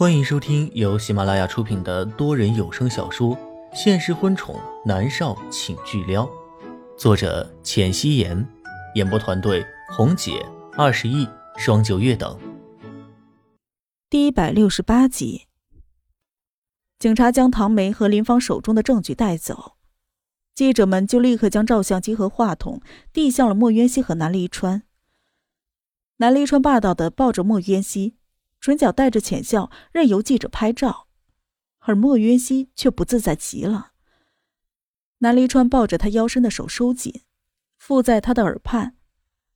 欢迎收听由喜马拉雅出品的多人有声小说《现实婚宠男少请巨撩》，作者：浅汐颜，演播团队：红姐、二十亿、双九月等。第一百六十八集，警察将唐梅和林芳手中的证据带走，记者们就立刻将照相机和话筒递向了莫渊熙和南离川。南离川霸道的抱着莫渊熙。唇角带着浅笑，任由记者拍照，而莫渊熙却不自在极了。南离川抱着他腰身的手收紧，附在他的耳畔，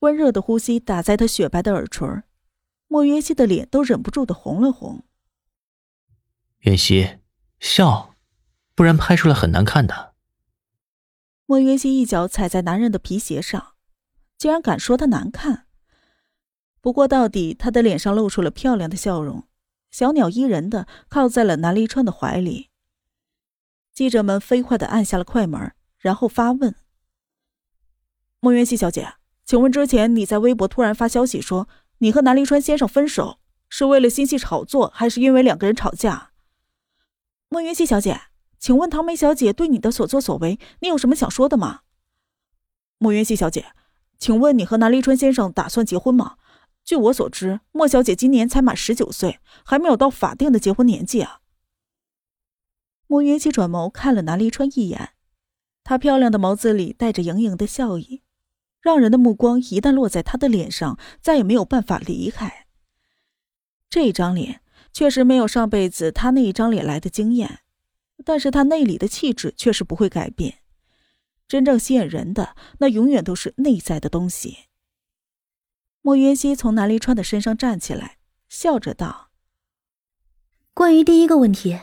温热的呼吸打在他雪白的耳垂，莫渊熙的脸都忍不住的红了红。渊熙，笑，不然拍出来很难看的。莫渊熙一脚踩在男人的皮鞋上，竟然敢说他难看。不过，到底他的脸上露出了漂亮的笑容，小鸟依人的靠在了南离川的怀里。记者们飞快的按下了快门，然后发问：“莫元熙小姐，请问之前你在微博突然发消息说你和南离川先生分手，是为了新戏炒作，还是因为两个人吵架？”莫元熙小姐，请问唐梅小姐对你的所作所为，你有什么想说的吗？莫元熙小姐，请问你和南离川先生打算结婚吗？据我所知，莫小姐今年才满十九岁，还没有到法定的结婚年纪啊。莫云熙转眸看了南离川一眼，她漂亮的眸子里带着盈盈的笑意，让人的目光一旦落在她的脸上，再也没有办法离开。这张脸确实没有上辈子她那一张脸来的惊艳，但是她内里的气质却是不会改变。真正吸引人的，那永远都是内在的东西。莫云熙从南离川的身上站起来，笑着道：“关于第一个问题，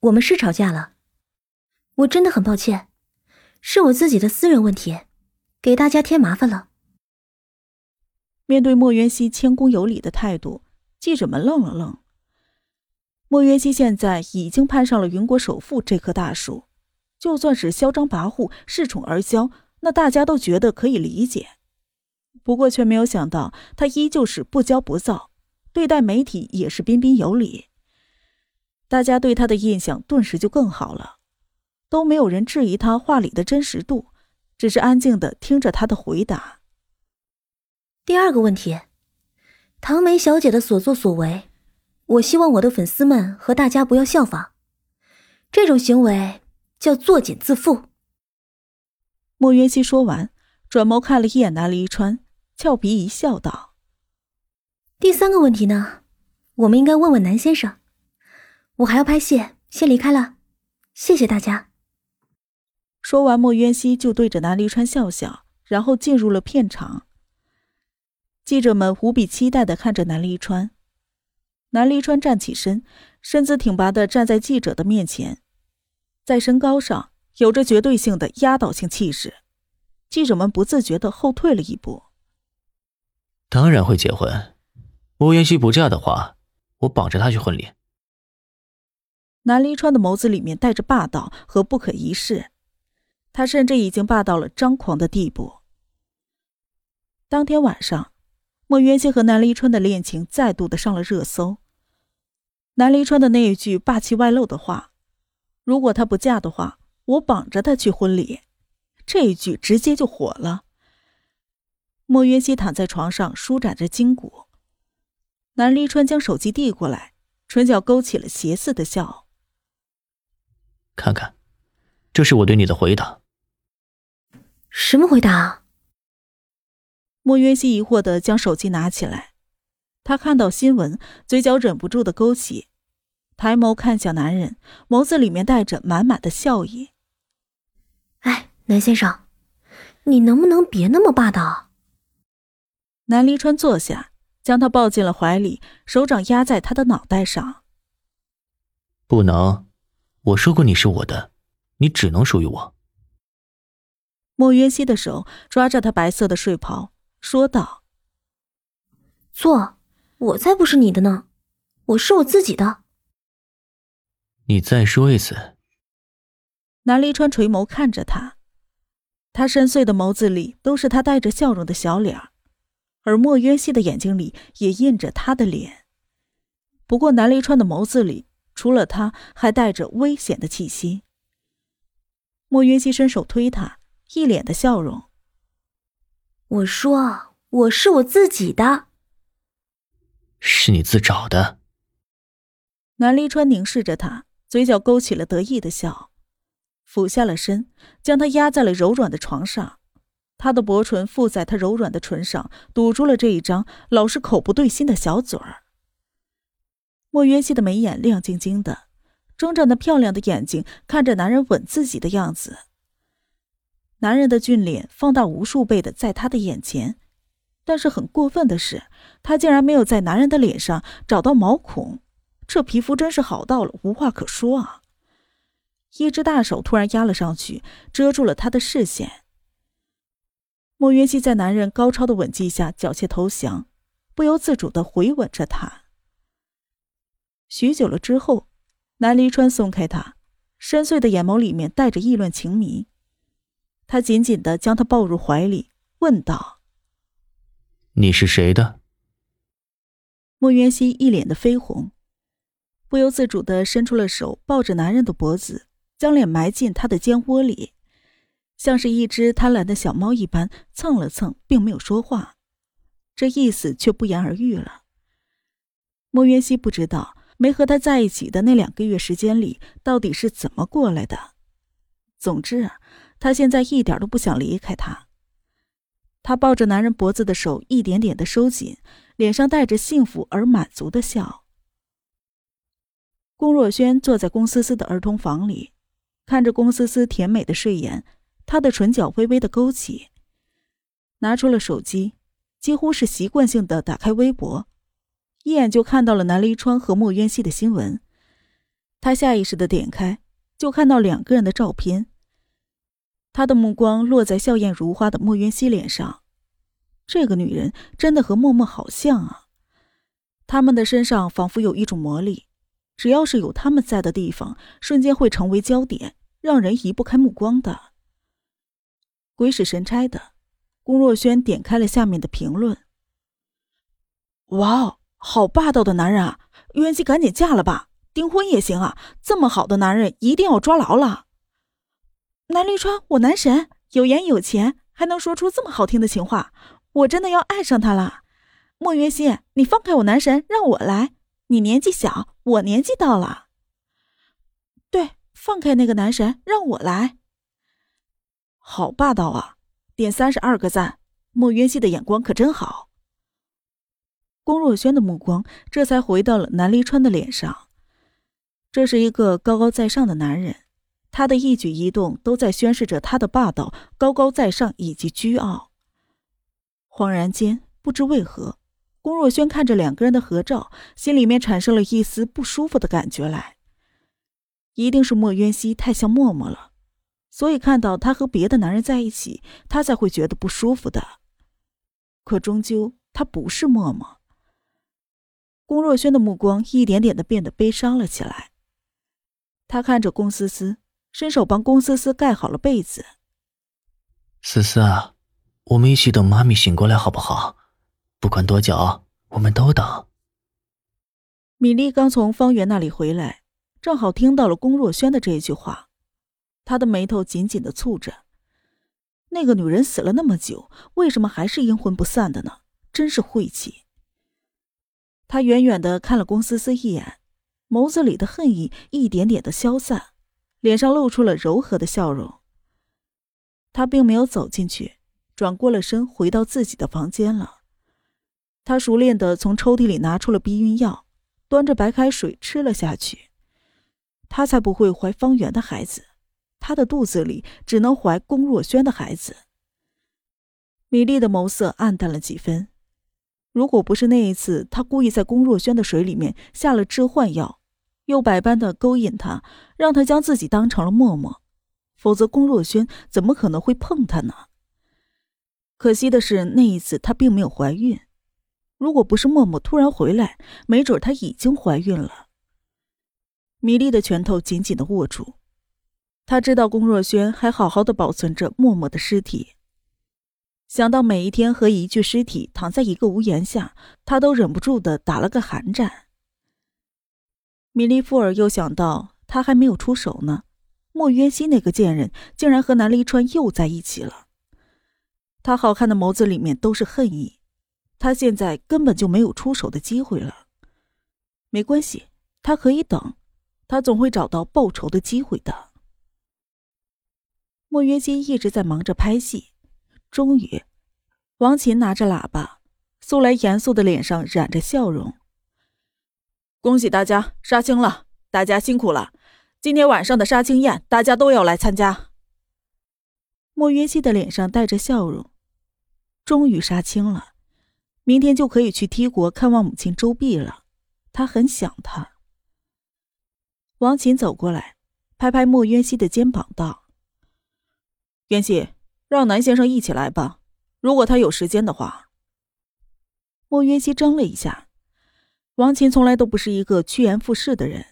我们是吵架了，我真的很抱歉，是我自己的私人问题，给大家添麻烦了。”面对莫云熙谦恭有礼的态度，记者们愣了愣。莫云熙现在已经攀上了云国首富这棵大树，就算是嚣张跋扈、恃宠而骄，那大家都觉得可以理解。不过，却没有想到，他依旧是不骄不躁，对待媒体也是彬彬有礼。大家对他的印象顿时就更好了，都没有人质疑他话里的真实度，只是安静的听着他的回答。第二个问题，唐梅小姐的所作所为，我希望我的粉丝们和大家不要效仿，这种行为叫作茧自缚。莫云熙说完，转眸看了一眼南离川。俏皮一笑，道：“第三个问题呢？我们应该问问南先生。我还要拍戏，先离开了。谢谢大家。”说完，莫渊熙就对着南离川笑笑，然后进入了片场。记者们无比期待的看着南离川。南离川站起身，身姿挺拔的站在记者的面前，在身高上有着绝对性的压倒性气势。记者们不自觉的后退了一步。当然会结婚。莫云熙不嫁的话，我绑着她去婚礼。南离川的眸子里面带着霸道和不可一世，他甚至已经霸到了张狂的地步。当天晚上，莫渊熙和南离川的恋情再度的上了热搜。南离川的那一句霸气外露的话：“如果她不嫁的话，我绑着她去婚礼。”这一句直接就火了。莫云熙躺在床上舒展着筋骨，南离川将手机递过来，唇角勾起了邪似的笑。看看，这是我对你的回答。什么回答？莫云熙疑惑的将手机拿起来，他看到新闻，嘴角忍不住的勾起，抬眸看向男人，眸子里面带着满满的笑意。哎，南先生，你能不能别那么霸道？南离川坐下，将他抱进了怀里，手掌压在他的脑袋上。不能，我说过你是我的，你只能属于我。莫渊熙的手抓着他白色的睡袍，说道：“坐，我才不是你的呢，我是我自己的。”你再说一次。南离川垂眸看着他，他深邃的眸子里都是他带着笑容的小脸儿。而莫渊熙的眼睛里也印着他的脸，不过南离川的眸子里除了他，还带着危险的气息。莫渊熙伸手推他，一脸的笑容。我说：“我是我自己的，是你自找的。”南离川凝视着他，嘴角勾起了得意的笑，俯下了身，将他压在了柔软的床上。他的薄唇附在他柔软的唇上，堵住了这一张老是口不对心的小嘴儿。莫渊熙的眉眼亮晶晶的，睁着那漂亮的眼睛看着男人吻自己的样子。男人的俊脸放大无数倍的在他的眼前，但是很过分的是，他竟然没有在男人的脸上找到毛孔，这皮肤真是好到了无话可说啊！一只大手突然压了上去，遮住了他的视线。莫云熙在男人高超的吻技下缴械投降，不由自主的回吻着他。许久了之后，南离川松开他，深邃的眼眸里面带着意乱情迷。他紧紧的将她抱入怀里，问道：“你是谁的？”莫渊熙一脸的绯红，不由自主的伸出了手，抱着男人的脖子，将脸埋进他的肩窝里，像是一只贪婪的小猫一般蹭了蹭，并没有说话，这意思却不言而喻了。莫渊熙不知道没和他在一起的那两个月时间里到底是怎么过来的，总之。他现在一点都不想离开他。他抱着男人脖子的手一点点的收紧，脸上带着幸福而满足的笑。龚若轩坐在龚思思的儿童房里，看着龚思思甜美的睡颜，他的唇角微微的勾起，拿出了手机，几乎是习惯性的打开微博，一眼就看到了南离川和莫渊熙的新闻。他下意识的点开，就看到两个人的照片。他的目光落在笑靥如花的莫渊熙脸上，这个女人真的和默默好像啊！他们的身上仿佛有一种魔力，只要是有他们在的地方，瞬间会成为焦点，让人移不开目光的。鬼使神差的，龚若轩点开了下面的评论：“哇哦，好霸道的男人啊！渊熙赶紧嫁了吧，订婚也行啊！这么好的男人，一定要抓牢了。”南离川，我男神，有颜有钱，还能说出这么好听的情话，我真的要爱上他了。莫元熙，你放开我男神，让我来。你年纪小，我年纪到了。对，放开那个男神，让我来。好霸道啊！点三十二个赞。莫云熙的眼光可真好。龚若轩的目光这才回到了南离川的脸上，这是一个高高在上的男人。他的一举一动都在宣示着他的霸道、高高在上以及倨傲。恍然间，不知为何，龚若轩看着两个人的合照，心里面产生了一丝不舒服的感觉来。一定是莫渊熙太像默默了，所以看到他和别的男人在一起，他才会觉得不舒服的。可终究，他不是默默。龚若轩的目光一点点的变得悲伤了起来。他看着龚思思。伸手帮龚思思盖好了被子。思思啊，我们一起等妈咪醒过来好不好？不管多久，我们都等。米粒刚从方圆那里回来，正好听到了龚若轩的这一句话，她的眉头紧紧的蹙着。那个女人死了那么久，为什么还是阴魂不散的呢？真是晦气。他远远的看了龚思思一眼，眸子里的恨意一点点的消散。脸上露出了柔和的笑容。他并没有走进去，转过了身，回到自己的房间了。他熟练的从抽屉里拿出了避孕药，端着白开水吃了下去。他才不会怀方圆的孩子，他的肚子里只能怀龚若轩的孩子。米粒的眸色暗淡了几分。如果不是那一次，他故意在龚若轩的水里面下了致幻药。又百般的勾引他，让他将自己当成了默默，否则龚若轩怎么可能会碰他呢？可惜的是，那一次她并没有怀孕。如果不是默默突然回来，没准她已经怀孕了。米粒的拳头紧紧的握住，她知道龚若轩还好好的保存着默默的尸体。想到每一天和一具尸体躺在一个屋檐下，她都忍不住的打了个寒战。米利富尔又想到，他还没有出手呢，莫渊熙那个贱人竟然和南离川又在一起了。他好看的眸子里面都是恨意，他现在根本就没有出手的机会了。没关系，他可以等，他总会找到报仇的机会的。莫约基一直在忙着拍戏，终于，王琴拿着喇叭，素来严肃的脸上染着笑容。恭喜大家杀青了，大家辛苦了。今天晚上的杀青宴，大家都要来参加。莫约西的脸上带着笑容，终于杀青了，明天就可以去 T 国看望母亲周碧了。他很想她。王琴走过来，拍拍莫约西的肩膀，道：“渊熙，让南先生一起来吧，如果他有时间的话。”莫渊熙怔了一下。王琴从来都不是一个趋炎附势的人。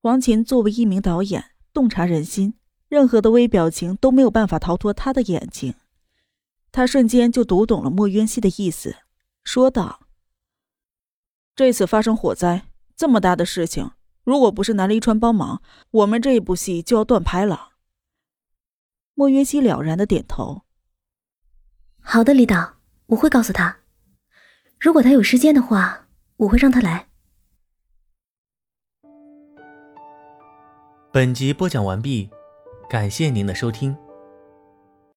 王琴作为一名导演，洞察人心，任何的微表情都没有办法逃脱他的眼睛。他瞬间就读懂了莫渊熙的意思，说道：“这次发生火灾，这么大的事情，如果不是南离川帮忙，我们这一部戏就要断拍了。”莫渊熙了然的点头：“好的，李导，我会告诉他，如果他有时间的话。”我会让他来。本集播讲完毕，感谢您的收听。